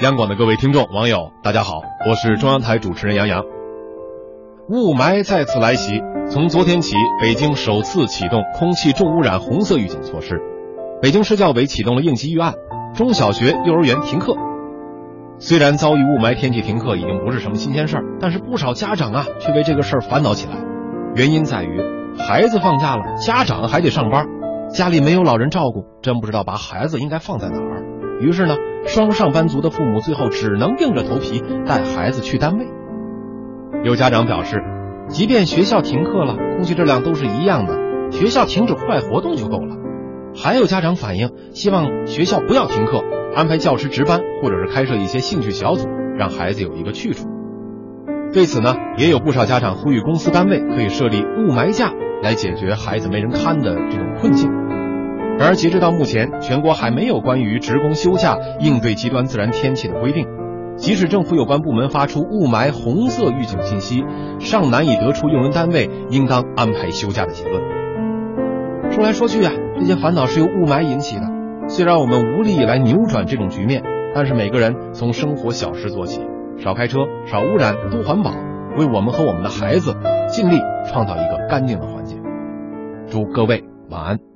央广的各位听众、网友，大家好，我是中央台主持人杨洋。雾霾再次来袭，从昨天起，北京首次启动空气重污染红色预警措施。北京市教委启动了应急预案，中小学、幼儿园停课。虽然遭遇雾霾天气停课已经不是什么新鲜事儿，但是不少家长啊却为这个事儿烦恼起来。原因在于，孩子放假了，家长还得上班，家里没有老人照顾，真不知道把孩子应该放在哪儿。于是呢。双上班族的父母最后只能硬着头皮带孩子去单位。有家长表示，即便学校停课了，空气质量都是一样的，学校停止户外活动就够了。还有家长反映，希望学校不要停课，安排教师值班，或者是开设一些兴趣小组，让孩子有一个去处。对此呢，也有不少家长呼吁公司单位可以设立雾霾假，来解决孩子没人看的这种困境。然而，截止到目前，全国还没有关于职工休假应对极端自然天气的规定。即使政府有关部门发出雾霾红色预警信息，尚难以得出用人单位应当安排休假的结论。说来说去啊，这些烦恼是由雾霾引起的。虽然我们无力来扭转这种局面，但是每个人从生活小事做起，少开车、少污染、多环保，为我们和我们的孩子尽力创造一个干净的环境。祝各位晚安。